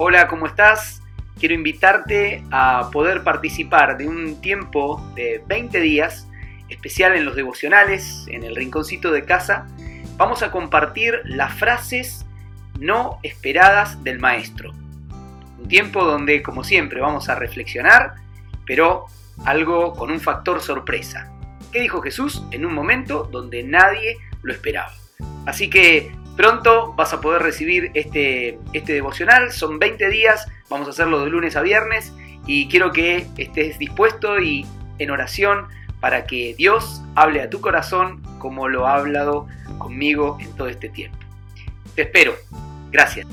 Hola, ¿cómo estás? Quiero invitarte a poder participar de un tiempo de 20 días especial en los devocionales, en el rinconcito de casa. Vamos a compartir las frases no esperadas del maestro. Un tiempo donde, como siempre, vamos a reflexionar, pero algo con un factor sorpresa. ¿Qué dijo Jesús en un momento donde nadie lo esperaba? Así que Pronto vas a poder recibir este, este devocional, son 20 días, vamos a hacerlo de lunes a viernes y quiero que estés dispuesto y en oración para que Dios hable a tu corazón como lo ha hablado conmigo en todo este tiempo. Te espero. Gracias.